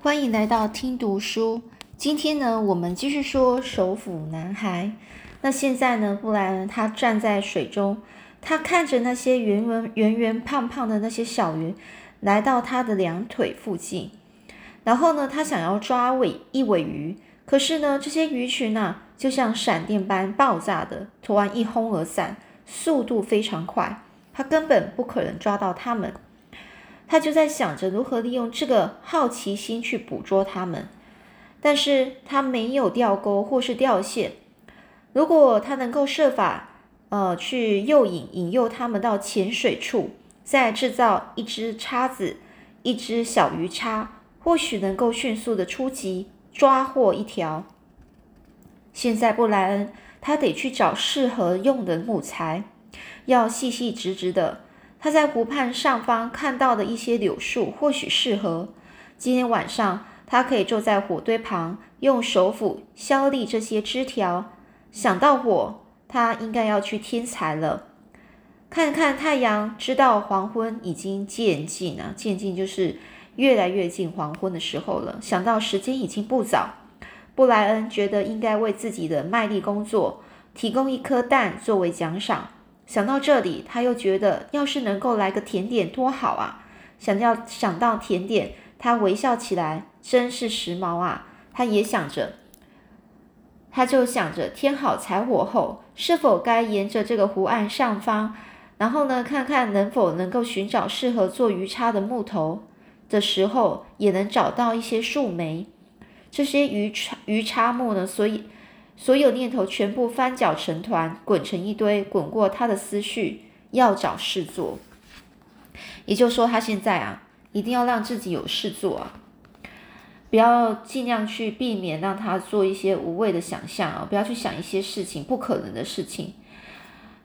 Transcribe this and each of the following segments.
欢迎来到听读书。今天呢，我们继续说首府男孩。那现在呢，布莱恩他站在水中，他看着那些圆圆圆圆胖胖的那些小鱼来到他的两腿附近，然后呢，他想要抓尾一尾鱼，可是呢，这些鱼群啊，就像闪电般爆炸的，突然一哄而散，速度非常快，他根本不可能抓到它们。他就在想着如何利用这个好奇心去捕捉它们，但是他没有钓钩或是钓线。如果他能够设法，呃，去诱引引诱他们到浅水处，再制造一只叉子、一只小鱼叉，或许能够迅速的出击，抓获一条。现在布莱恩他得去找适合用的木材，要细细直直的。他在湖畔上方看到的一些柳树或许适合。今天晚上，他可以坐在火堆旁，用手斧削利这些枝条。想到火，他应该要去添柴了。看看太阳，知道黄昏已经渐近啊，渐近就是越来越近黄昏的时候了。想到时间已经不早，布莱恩觉得应该为自己的卖力工作提供一颗蛋作为奖赏。想到这里，他又觉得，要是能够来个甜点多好啊！想要想到甜点，他微笑起来，真是时髦啊！他也想着，他就想着，添好柴火后，是否该沿着这个湖岸上方，然后呢，看看能否能够寻找适合做鱼叉的木头的时候，也能找到一些树莓。这些鱼叉鱼叉木呢，所以。所有念头全部翻搅成团，滚成一堆，滚过他的思绪，要找事做。也就是说，他现在啊，一定要让自己有事做啊，不要尽量去避免让他做一些无谓的想象啊，不要去想一些事情不可能的事情，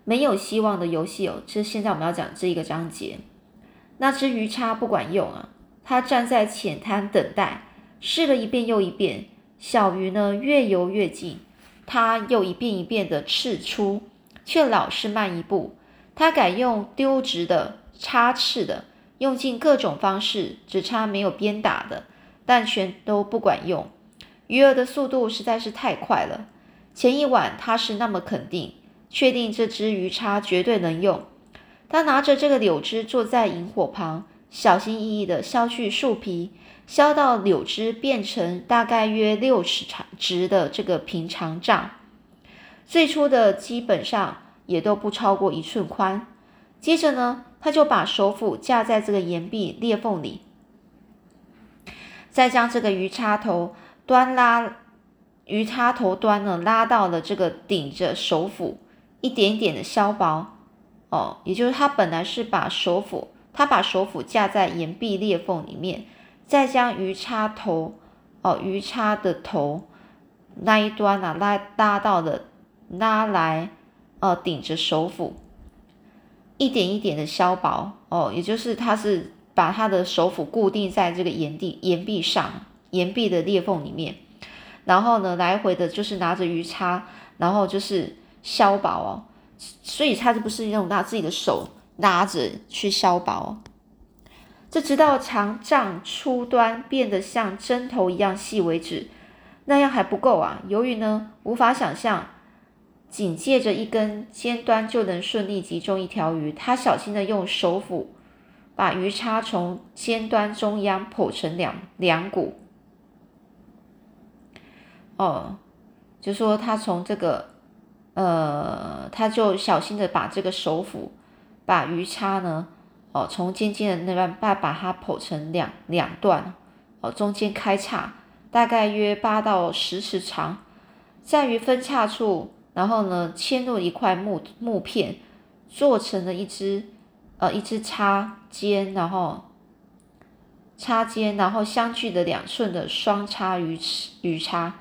没有希望的游戏哦。这现在我们要讲这一个章节，那只鱼叉不管用啊，他站在浅滩等待，试了一遍又一遍，小鱼呢越游越近。他又一遍一遍的刺出，却老是慢一步。他改用丢直的、插翅的，用尽各种方式，只差没有鞭打的，但全都不管用。鱼儿的速度实在是太快了。前一晚他是那么肯定，确定这只鱼叉绝对能用。他拿着这个柳枝坐在萤火旁，小心翼翼地削去树皮。削到柳枝变成大概约六尺长直的这个平长丈，最初的基本上也都不超过一寸宽。接着呢，他就把手斧架在这个岩壁裂缝里，再将这个鱼叉头端拉，鱼叉头端呢拉到了这个顶着手斧，一点点的削薄。哦，也就是他本来是把手斧，他把手斧架在岩壁裂缝里面。再将鱼叉头，哦，鱼叉的头那一端啊，拉拉到了拉来，呃，顶着手斧，一点一点的削薄，哦，也就是他是把他的手斧固定在这个岩壁岩壁上，岩壁的裂缝里面，然后呢，来回的就是拿着鱼叉，然后就是削薄哦，所以他是不是用拿自己的手拉着去削薄？这直到长杖初端变得像针头一样细为止，那样还不够啊！由于呢无法想象，紧借着一根尖端就能顺利集中一条鱼，他小心的用手斧把鱼叉从尖端中央剖成两两股。哦，就说他从这个，呃，他就小心的把这个手斧把鱼叉呢。哦，从尖尖的那半把把它剖成两两段，哦，中间开叉，大概约八到十尺长，在于分叉处，然后呢，嵌入一块木木片，做成了一只，呃，一只叉尖，然后插尖，然后相距的两寸的双叉鱼鱼叉，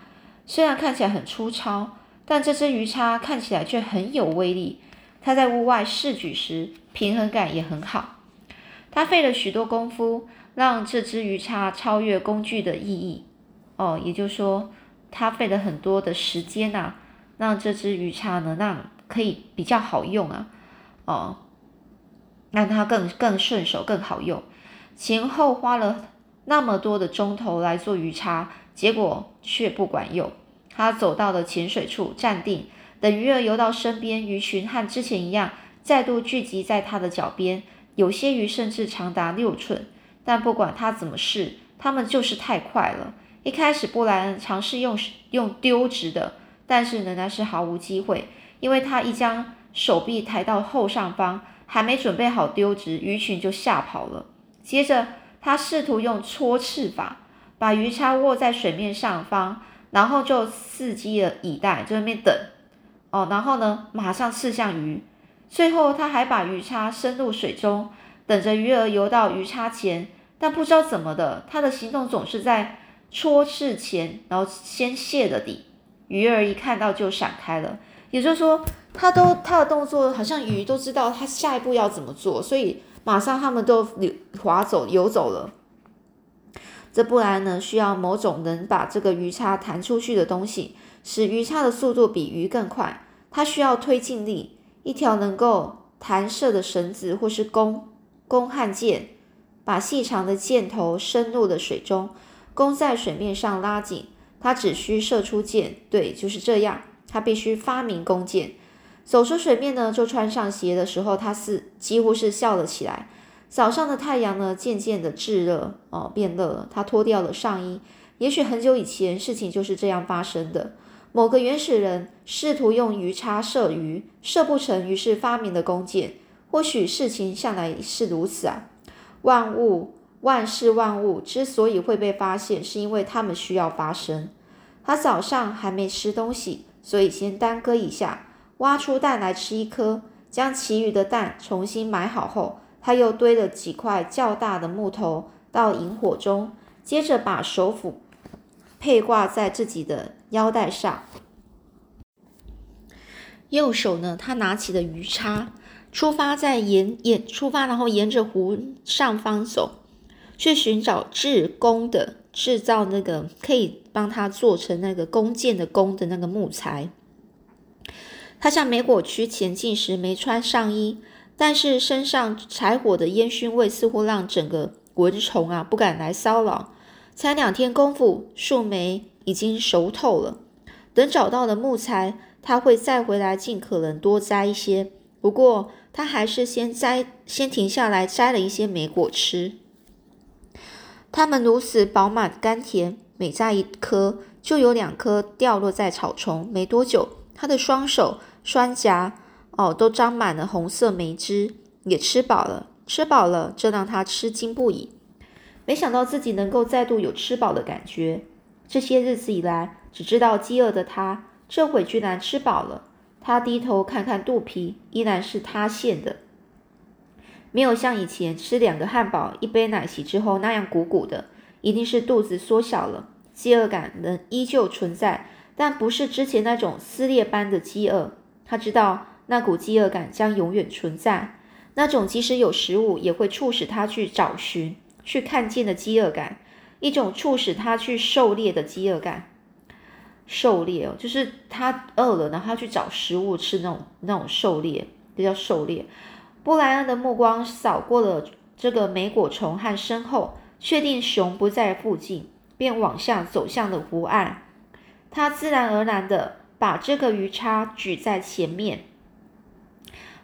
虽然看起来很粗糙，但这只鱼叉看起来却很有威力。他在屋外试举时，平衡感也很好。他费了许多功夫，让这只鱼叉超越工具的意义。哦，也就是说，他费了很多的时间呐，让这只鱼叉呢，让可以比较好用啊。哦，让它更更顺手、更好用。前后花了那么多的钟头来做鱼叉，结果却不管用。他走到了浅水处，站定，等鱼儿游到身边，鱼群和之前一样，再度聚集在他的脚边。有些鱼甚至长达六寸，但不管他怎么试，它们就是太快了。一开始，布莱恩尝试用用丢直的，但是仍然是毫无机会，因为他一将手臂抬到后上方，还没准备好丢直，鱼群就吓跑了。接着，他试图用戳翅法把鱼叉握在水面上方，然后就伺机的以待，在那边等。哦，然后呢，马上刺向鱼。最后，他还把鱼叉伸入水中，等着鱼儿游到鱼叉前。但不知道怎么的，他的行动总是在戳刺前，然后先泄了底。鱼儿一看到就闪开了。也就是说，他都他的动作好像鱼都知道他下一步要怎么做，所以马上他们都划走游走了。这不然呢，需要某种能把这个鱼叉弹出去的东西，使鱼叉的速度比鱼更快。它需要推进力。一条能够弹射的绳子，或是弓，弓和箭，把细长的箭头伸入了水中，弓在水面上拉紧，它只需射出箭。对，就是这样。他必须发明弓箭。走出水面呢，就穿上鞋的时候，他是几乎是笑了起来。早上的太阳呢，渐渐的炙热，哦，变热了。他脱掉了上衣。也许很久以前，事情就是这样发生的。某个原始人试图用鱼叉射鱼，射不成，于是发明了弓箭。或许事情向来是如此啊。万物、万事万物之所以会被发现，是因为它们需要发生。他早上还没吃东西，所以先耽搁一下，挖出蛋来吃一颗。将其余的蛋重新埋好后，他又堆了几块较大的木头到萤火中，接着把手斧佩挂在自己的。腰带上，右手呢，他拿起了鱼叉，出发在沿沿出发，然后沿着湖上方走，去寻找制弓的制造那个可以帮他做成那个弓箭的弓的那个木材。他向梅果区前进时没穿上衣，但是身上柴火的烟熏味似乎让整个蚊虫啊不敢来骚扰。才两天功夫，树莓。已经熟透了。等找到了木材，他会再回来，尽可能多摘一些。不过，他还是先摘，先停下来摘了一些莓果吃。它们如此饱满甘甜，每摘一颗，就有两颗掉落在草丛。没多久，他的双手、双颊哦，都沾满了红色莓汁，也吃饱了。吃饱了，这让他吃惊不已。没想到自己能够再度有吃饱的感觉。这些日子以来，只知道饥饿的他，这会居然吃饱了。他低头看看肚皮，依然是塌陷的，没有像以前吃两个汉堡、一杯奶昔之后那样鼓鼓的，一定是肚子缩小了。饥饿感仍依旧存在，但不是之前那种撕裂般的饥饿。他知道那股饥饿感将永远存在，那种即使有食物也会促使他去找寻、去看见的饥饿感。一种促使他去狩猎的饥饿感，狩猎哦，就是他饿了，然后他去找食物吃那种那种狩猎，这叫狩猎。布莱恩的目光扫过了这个莓果虫和身后，确定熊不在附近，便往下走向了湖岸。他自然而然的把这个鱼叉举在前面，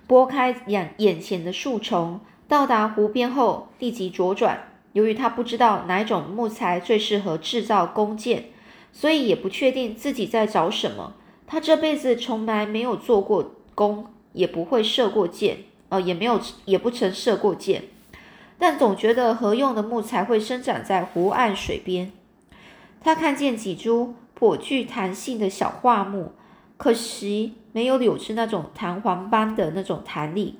拨开眼眼前的树丛，到达湖边后立即左转。由于他不知道哪种木材最适合制造弓箭，所以也不确定自己在找什么。他这辈子从来没有做过弓，也不会射过箭，呃，也没有，也不曾射过箭。但总觉得合用的木材会生长在湖岸水边。他看见几株颇具弹性的小桦木，可惜没有柳枝那种弹簧般的那种弹力，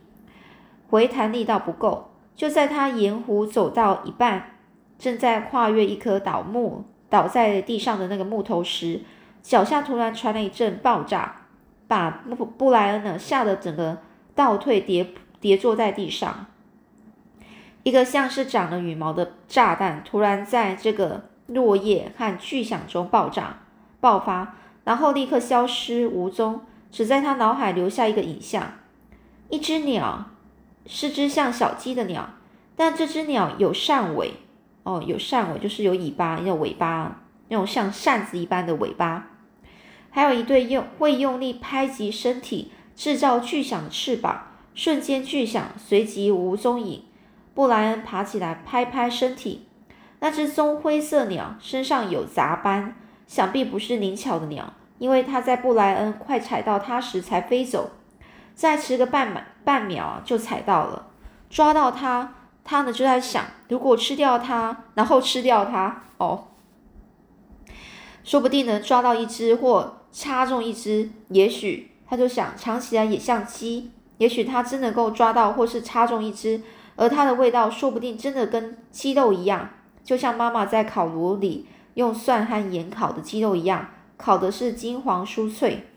回弹力道不够。就在他沿湖走到一半，正在跨越一棵倒木倒在地上的那个木头时，脚下突然传来一阵爆炸，把布布莱恩呢吓得整个倒退，跌跌坐在地上。一个像是长了羽毛的炸弹突然在这个落叶和巨响中爆炸爆发，然后立刻消失无踪，只在他脑海留下一个影像：一只鸟。是只像小鸡的鸟，但这只鸟有扇尾，哦，有扇尾就是有尾巴，有尾巴那种像扇子一般的尾巴，还有一对用会用力拍击身体、制造巨响的翅膀，瞬间巨响，随即无踪影。布莱恩爬起来拍拍身体，那只棕灰色鸟身上有杂斑，想必不是灵巧的鸟，因为它在布莱恩快踩到它时才飞走。再迟个半半秒，就踩到了，抓到它。他呢就在想，如果吃掉它，然后吃掉它，哦，说不定能抓到一只或插中一只。也许他就想尝起来也像鸡，也许他真能够抓到或是插中一只，而它的味道说不定真的跟鸡肉一样，就像妈妈在烤炉里用蒜和盐烤的鸡肉一样，烤的是金黄酥脆。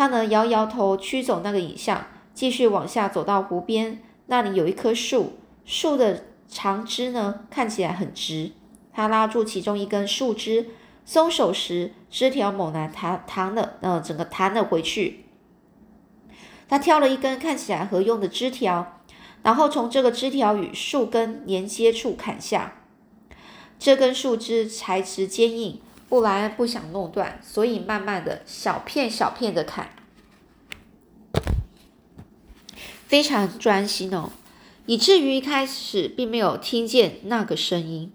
他呢摇摇头驱走那个影像，继续往下走到湖边，那里有一棵树。树的长枝呢，看起来很直。他拉住其中一根树枝，松手时，枝条猛然弹弹了，呃，整个弹了回去。他挑了一根看起来合用的枝条，然后从这个枝条与树根连接处砍下。这根树枝材质坚硬，布莱恩不想弄断，所以慢慢的小片小片的砍，非常专心哦。以至于一开始并没有听见那个声音，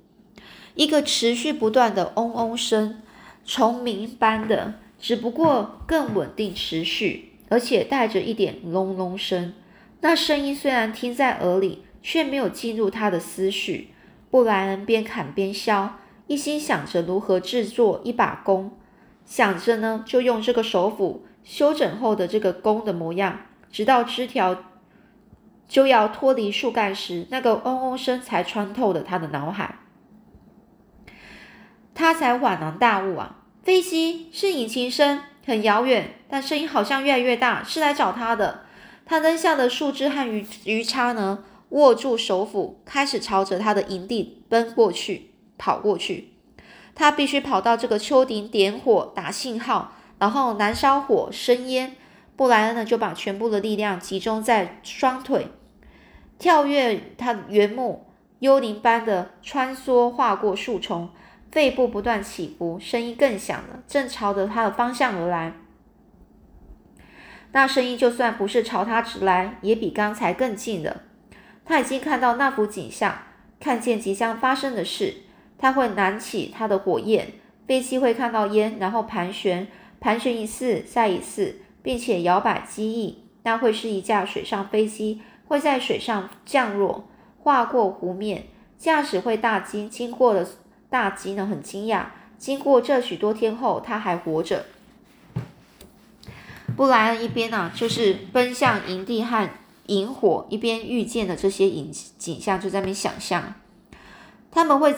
一个持续不断的嗡嗡声，虫鸣般的，只不过更稳定持续，而且带着一点隆隆声。那声音虽然听在耳里，却没有进入他的思绪。布莱恩边砍边削，一心想着如何制作一把弓，想着呢，就用这个手斧修整后的这个弓的模样，直到枝条。就要脱离树干时，那个嗡嗡声才穿透了他的脑海，他才恍然大悟啊！飞机是引擎声，很遥远，但声音好像越来越大，是来找他的。他扔下的树枝和鱼鱼叉呢？握住手斧，开始朝着他的营地奔过去，跑过去。他必须跑到这个丘顶点火打信号，然后燃烧火生烟。布莱恩呢，就把全部的力量集中在双腿，跳跃他的原木，幽灵般的穿梭，划过树丛，肺部不断起伏，声音更响了，正朝着他的方向而来。那声音就算不是朝他直来，也比刚才更近了。他已经看到那幅景象，看见即将发生的事。他会燃起他的火焰，飞机会看到烟，然后盘旋，盘旋一次，再一次。并且摇摆机翼，那会是一架水上飞机，会在水上降落，划过湖面。驾驶会大惊，经过的大惊呢，很惊讶。经过这许多天后，他还活着。布莱恩一边呢，就是奔向营地和萤火，一边遇见的这些影景象，就在那边想象，他们会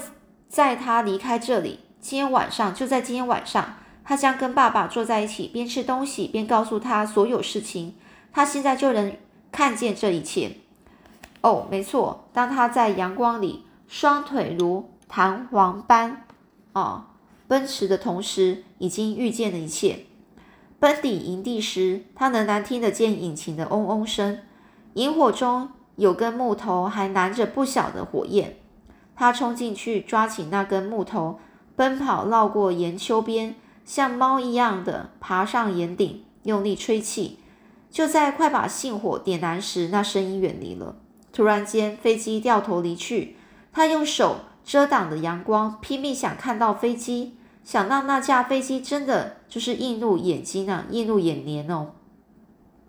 在他离开这里，今天晚上就在今天晚上。他将跟爸爸坐在一起，边吃东西边告诉他所有事情。他现在就能看见这一切。哦，没错，当他在阳光里双腿如弹簧般啊奔驰的同时，已经遇见了一切。奔抵营地时，他仍然听得见引擎的嗡嗡声。萤火中有根木头还燃着不小的火焰。他冲进去抓起那根木头，奔跑绕过岩丘边。像猫一样的爬上岩顶，用力吹气。就在快把信火点燃时，那声音远离了。突然间，飞机掉头离去。他用手遮挡着阳光，拼命想看到飞机，想让那架飞机真的就是映入眼睛啊，映入眼帘哦。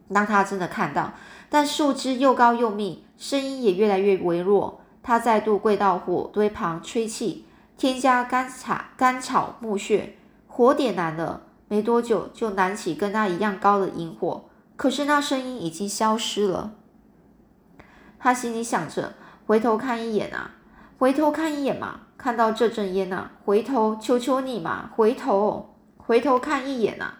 让他真的看到，但树枝又高又密，声音也越来越微弱。他再度跪到火堆旁吹气，添加干草、干草、木屑。火点燃了，没多久就燃起跟他一样高的萤火，可是那声音已经消失了。他心里想着，回头看一眼啊，回头看一眼嘛，看到这阵烟呐，回头，求求你嘛，回头，回头看一眼呐。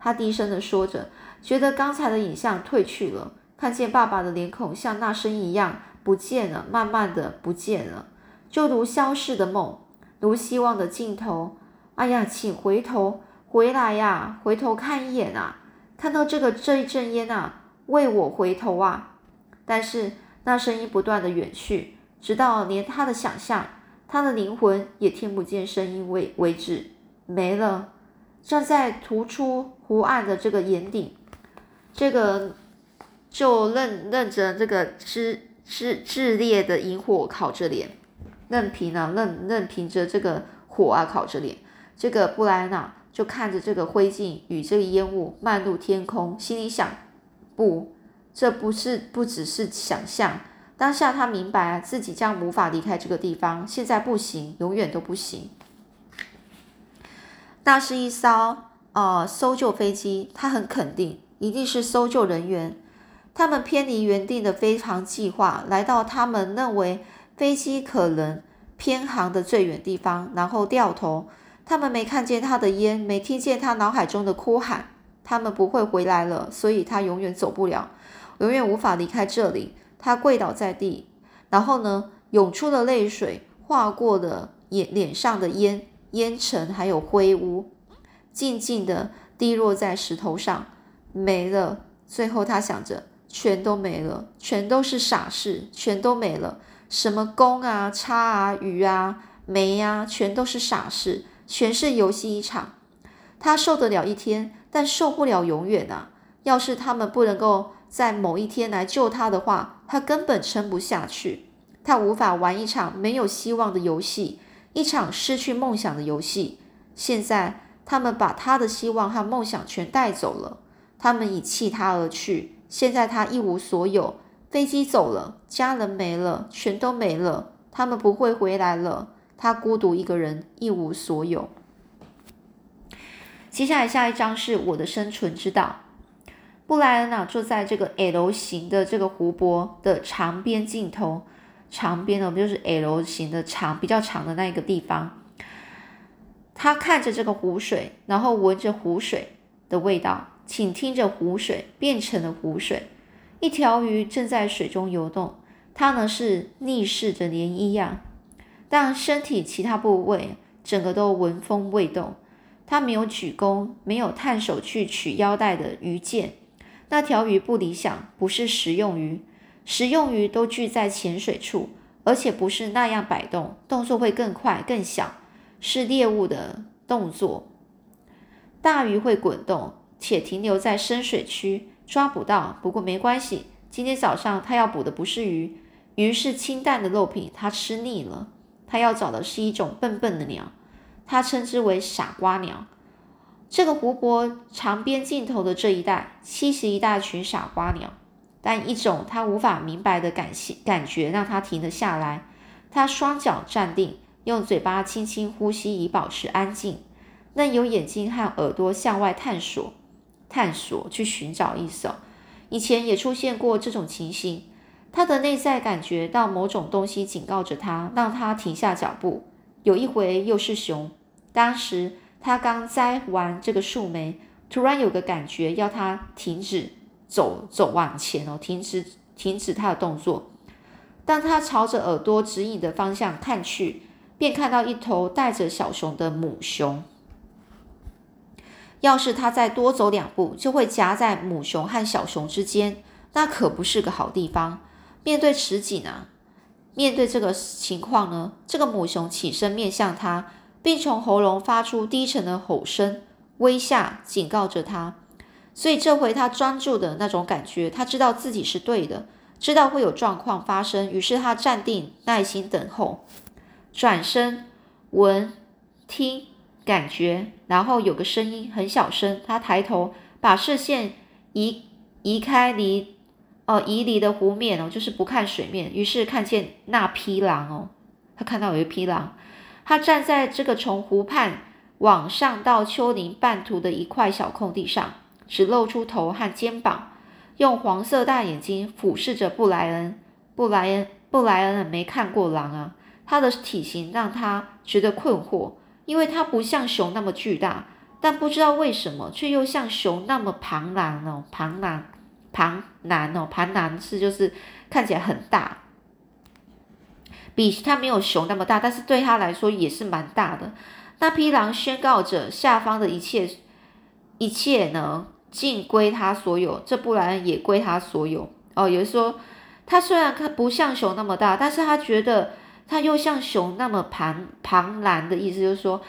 他低声的说着，觉得刚才的影像褪去了，看见爸爸的脸孔像那声音一样不见了，慢慢的不见了，就如消逝的梦，如希望的尽头。哎呀，请回头回来呀，回头看一眼啊！看到这个这一阵烟啊，为我回头啊！但是那声音不断的远去，直到连他的想象他的灵魂也听不见声音为为止，没了。站在突出湖岸的这个岩顶，这个就任任着这个炽炽炽烈的萤火烤着脸，任凭啊任任凭着这个火啊烤着脸。这个布莱恩啊就看着这个灰烬与这个烟雾漫入天空，心里想：不，这不是不只是想象。当下他明白自己将无法离开这个地方，现在不行，永远都不行。那是一艘呃搜救飞机，他很肯定一定是搜救人员。他们偏离原定的飞航计划，来到他们认为飞机可能偏航的最远地方，然后掉头。他们没看见他的烟，没听见他脑海中的哭喊。他们不会回来了，所以他永远走不了，永远无法离开这里。他跪倒在地，然后呢，涌出的泪水划过了眼脸上的烟烟尘，还有灰污，静静的滴落在石头上，没了。最后他想着，全都没了，全都是傻事，全都没了。什么弓啊、叉啊、鱼啊、煤啊，全都是傻事，全是游戏一场。他受得了一天，但受不了永远啊！要是他们不能够。在某一天来救他的话，他根本撑不下去。他无法玩一场没有希望的游戏，一场失去梦想的游戏。现在他们把他的希望和梦想全带走了，他们已弃他而去。现在他一无所有，飞机走了，家人没了，全都没了。他们不会回来了。他孤独一个人，一无所有。接下来下一章是我的生存之道。布莱恩啊，坐在这个 L 型的这个湖泊的长边尽头，长边呢不就是 L 型的长比较长的那一个地方。他看着这个湖水，然后闻着湖水的味道，请听着湖水变成了湖水。一条鱼正在水中游动，它呢是逆势着涟漪呀，但身体其他部位整个都纹风未动。它没有举弓，没有探手去取腰带的鱼箭。那条鱼不理想，不是食用鱼。食用鱼都聚在浅水处，而且不是那样摆动，动作会更快、更小，是猎物的动作。大鱼会滚动，且停留在深水区，抓不到。不过没关系，今天早上他要捕的不是鱼，鱼是清淡的肉品，他吃腻了。他要找的是一种笨笨的鸟，他称之为傻瓜鸟。这个湖泊长边尽头的这一带，栖息一大群傻瓜鸟，但一种他无法明白的感性感觉让他停了下来。他双脚站定，用嘴巴轻轻呼吸以保持安静，任由眼睛和耳朵向外探索，探索去寻找一首。以前也出现过这种情形，他的内在感觉到某种东西警告着他，让他停下脚步。有一回又是熊，当时。他刚摘完这个树莓，突然有个感觉要他停止走走往前哦，停止停止他的动作。当他朝着耳朵指引的方向看去，便看到一头带着小熊的母熊。要是他再多走两步，就会夹在母熊和小熊之间，那可不是个好地方。面对此景呢，面对这个情况呢，这个母熊起身面向他。并从喉咙发出低沉的吼声，威吓警告着他。所以这回他专注的那种感觉，他知道自己是对的，知道会有状况发生。于是他站定，耐心等候。转身闻、听、感觉，然后有个声音很小声。他抬头，把视线移移开离哦移离的湖面哦，就是不看水面。于是看见那匹狼哦，他看到有一匹狼。他站在这个从湖畔往上到丘陵半途的一块小空地上，只露出头和肩膀，用黄色大眼睛俯视着布莱恩。布莱恩，布莱恩没看过狼啊，他的体型让他觉得困惑，因为他不像熊那么巨大，但不知道为什么却又像熊那么庞然哦，庞然庞然哦，庞然是就是看起来很大。比他没有熊那么大，但是对他来说也是蛮大的。那匹狼宣告着下方的一切，一切呢尽归他所有，这不然也归他所有。哦，有人说他虽然看不像熊那么大，但是他觉得他又像熊那么庞庞然的意思，就是说，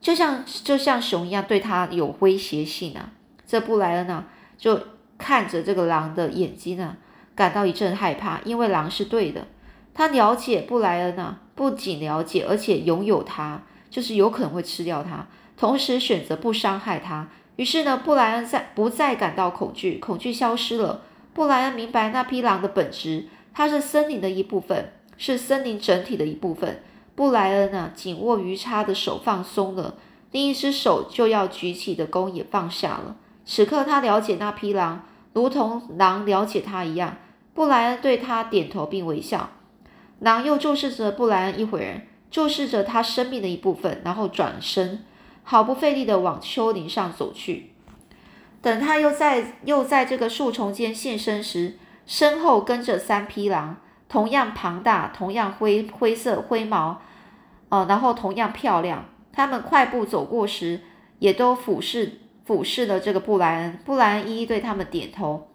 就像就像熊一样，对他有威胁性啊。这布莱恩呢，就看着这个狼的眼睛呢，感到一阵害怕，因为狼是对的。他了解布莱恩呢，不仅了解，而且拥有他，就是有可能会吃掉他，同时选择不伤害他。于是呢，布莱恩再不再感到恐惧，恐惧消失了。布莱恩明白那匹狼的本质，它是森林的一部分，是森林整体的一部分。布莱恩呢，紧握鱼叉的手放松了，另一只手就要举起的弓也放下了。此刻，他了解那匹狼，如同狼了解他一样。布莱恩对他点头并微笑。狼又注视着布莱恩一会儿，注视着他生命的一部分，然后转身，毫不费力地往丘陵上走去。等他又在又在这个树丛间现身时，身后跟着三匹狼，同样庞大，同样灰灰色灰毛，呃，然后同样漂亮。他们快步走过时，也都俯视俯视了这个布莱恩。布莱恩一一对他们点头。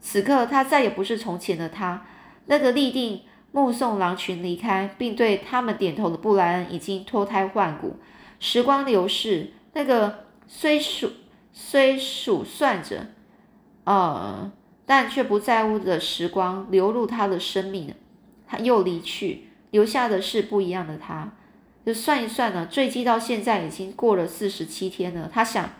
此刻，他再也不是从前的他，那个立定。目送狼群离开，并对他们点头的布莱恩已经脱胎换骨。时光流逝，那个虽数虽数算着，呃，但却不在乎的时光流入他的生命，他又离去，留下的是不一样的他。就算一算呢，坠机到现在已经过了四十七天了。他想，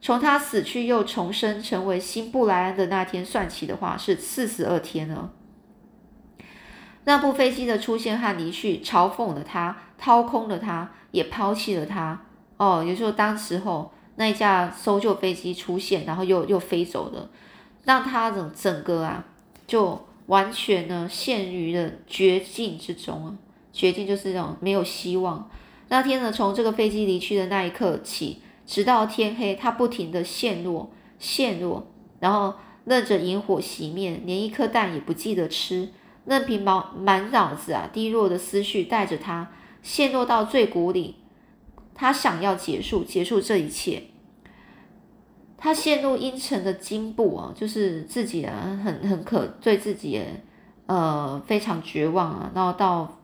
从他死去又重生成为新布莱恩的那天算起的话，是四十二天了。那部飞机的出现和离去，嘲讽了他，掏空了他，也抛弃了他。哦，也就是说，当时候那一架搜救飞机出现，然后又又飞走了，让他整整个啊，就完全呢陷于了绝境之中啊。绝境就是那种没有希望。那天呢，从这个飞机离去的那一刻起，直到天黑，他不停的陷落，陷落，然后任着萤火熄灭，连一颗蛋也不记得吃。任凭满满脑子啊低落的思绪带着他陷落到最谷底，他想要结束结束这一切。他陷入阴沉的惊怖啊，就是自己啊很很可对自己呃非常绝望啊，然后到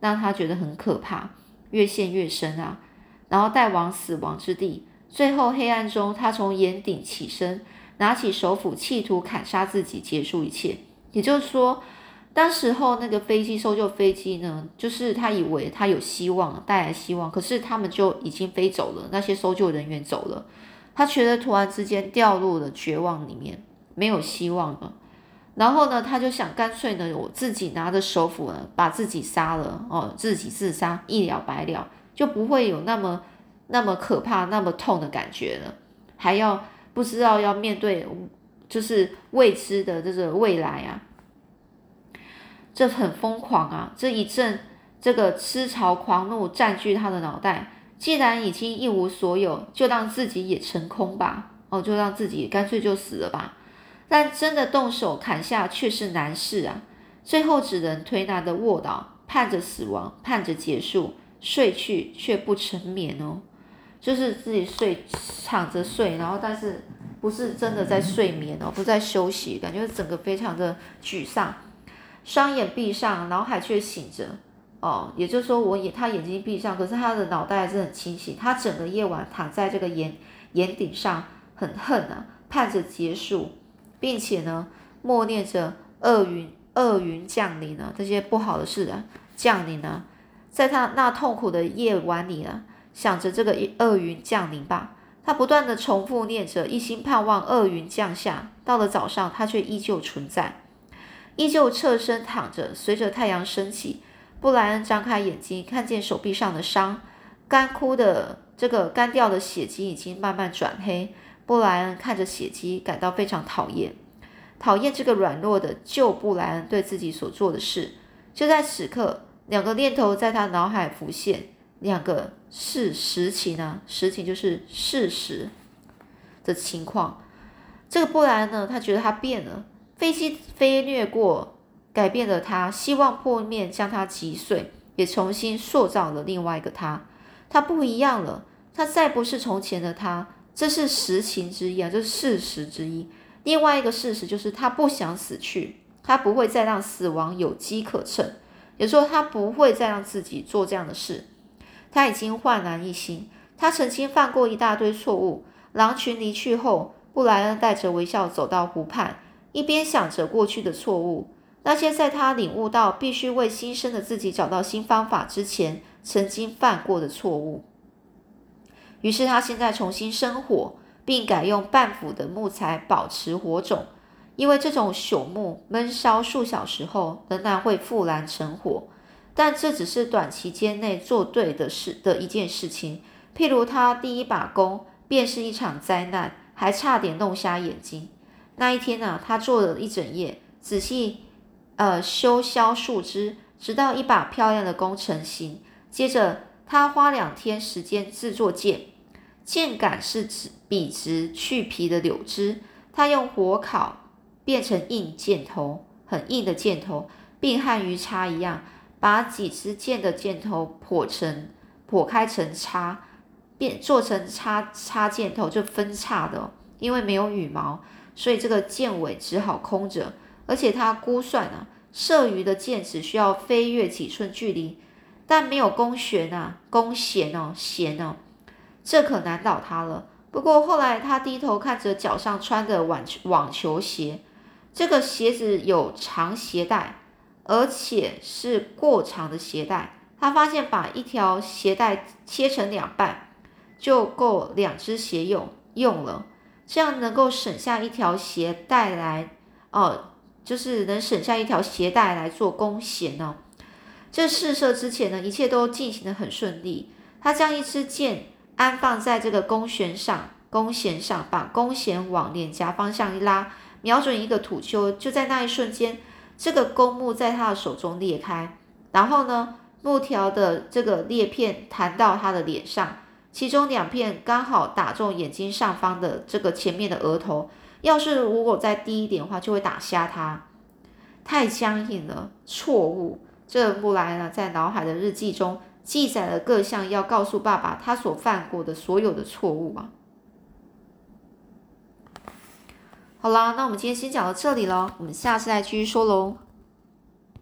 让他觉得很可怕，越陷越深啊，然后带往死亡之地。最后黑暗中，他从岩顶起身，拿起手斧，企图砍杀自己，结束一切。也就是说。当时候那个飞机搜救飞机呢，就是他以为他有希望带来希望，可是他们就已经飞走了，那些搜救人员走了，他觉得突然之间掉入了绝望里面，没有希望了。然后呢，他就想干脆呢，我自己拿着手斧呢，把自己杀了哦，自己自杀一了百了，就不会有那么那么可怕、那么痛的感觉了，还要不知道要面对就是未知的这个未来啊。这很疯狂啊！这一阵这个痴潮狂怒占据他的脑袋。既然已经一无所有，就让自己也成空吧。哦，就让自己干脆就死了吧。但真的动手砍下却是难事啊！最后只能推拿的卧倒，盼着死亡，盼着结束，睡去却不成眠哦。就是自己睡，躺着睡，然后但是不是真的在睡眠哦，不在休息，感觉整个非常的沮丧。双眼闭上，脑海却醒着。哦，也就是说，我眼他眼睛闭上，可是他的脑袋还是很清醒。他整个夜晚躺在这个岩岩顶上，很恨啊，盼着结束，并且呢，默念着厄运厄运降临了，这些不好的事啊降临了。在他那痛苦的夜晚里呢，想着这个厄运降临吧。他不断的重复念着，一心盼望厄运降下。到了早上，他却依旧存在。依旧侧身躺着，随着太阳升起，布莱恩张开眼睛，看见手臂上的伤，干枯的这个干掉的血迹已经慢慢转黑。布莱恩看着血迹，感到非常讨厌，讨厌这个软弱的旧布莱恩对自己所做的事。就在此刻，两个念头在他脑海浮现，两个是实情呢？实情就是事实的情况。这个布莱恩呢，他觉得他变了。飞机飞掠过，改变了他，希望破灭将他击碎，也重新塑造了另外一个他。他不一样了，他再不是从前的他。这是实情之一啊，这是事实之一。另外一个事实就是他不想死去，他不会再让死亡有机可乘。有时候他不会再让自己做这样的事。他已经焕然一新。他曾经犯过一大堆错误。狼群离去后，布莱恩带着微笑走到湖畔，一边想着过去的错误，那些在他领悟到必须为新生的自己找到新方法之前曾经犯过的错误。于是他现在重新生火，并改用半腐的木材保持火种，因为这种朽木闷烧数小时后仍然会复燃成火。但这只是短期间内做对的事的一件事情。譬如他第一把弓便是一场灾难，还差点弄瞎眼睛。那一天呢，他做了一整夜，仔细呃修削树枝，直到一把漂亮的弓成型。接着他花两天时间制作剑，剑杆是笔直去皮的柳枝，他用火烤变成硬箭头，很硬的箭头，并和鱼叉一样。把几支箭的箭头剖成剖开成叉，变做成叉叉箭头就分叉的，因为没有羽毛，所以这个箭尾只好空着。而且他估算啊，射鱼的箭只需要飞跃几寸距离，但没有弓弦啊，弓弦哦，弦哦，这可难倒他了。不过后来他低头看着脚上穿的网网球鞋，这个鞋子有长鞋带。而且是过长的鞋带，他发现把一条鞋带切成两半就够两只鞋用用了，这样能够省下一条鞋带来，哦，就是能省下一条鞋带来做弓弦呢。这试射之前呢，一切都进行的很顺利。他将一支箭安放在这个弓弦上，弓弦上，把弓弦往脸颊方向一拉，瞄准一个土丘，就在那一瞬间。这个弓木在他的手中裂开，然后呢，木条的这个裂片弹到他的脸上，其中两片刚好打中眼睛上方的这个前面的额头。要是如果再低一点的话，就会打瞎他。太僵硬了，错误。这布莱呢在脑海的日记中记载了各项要告诉爸爸他所犯过的所有的错误啊。好啦，那我们今天先讲到这里了，我们下次再继续说喽。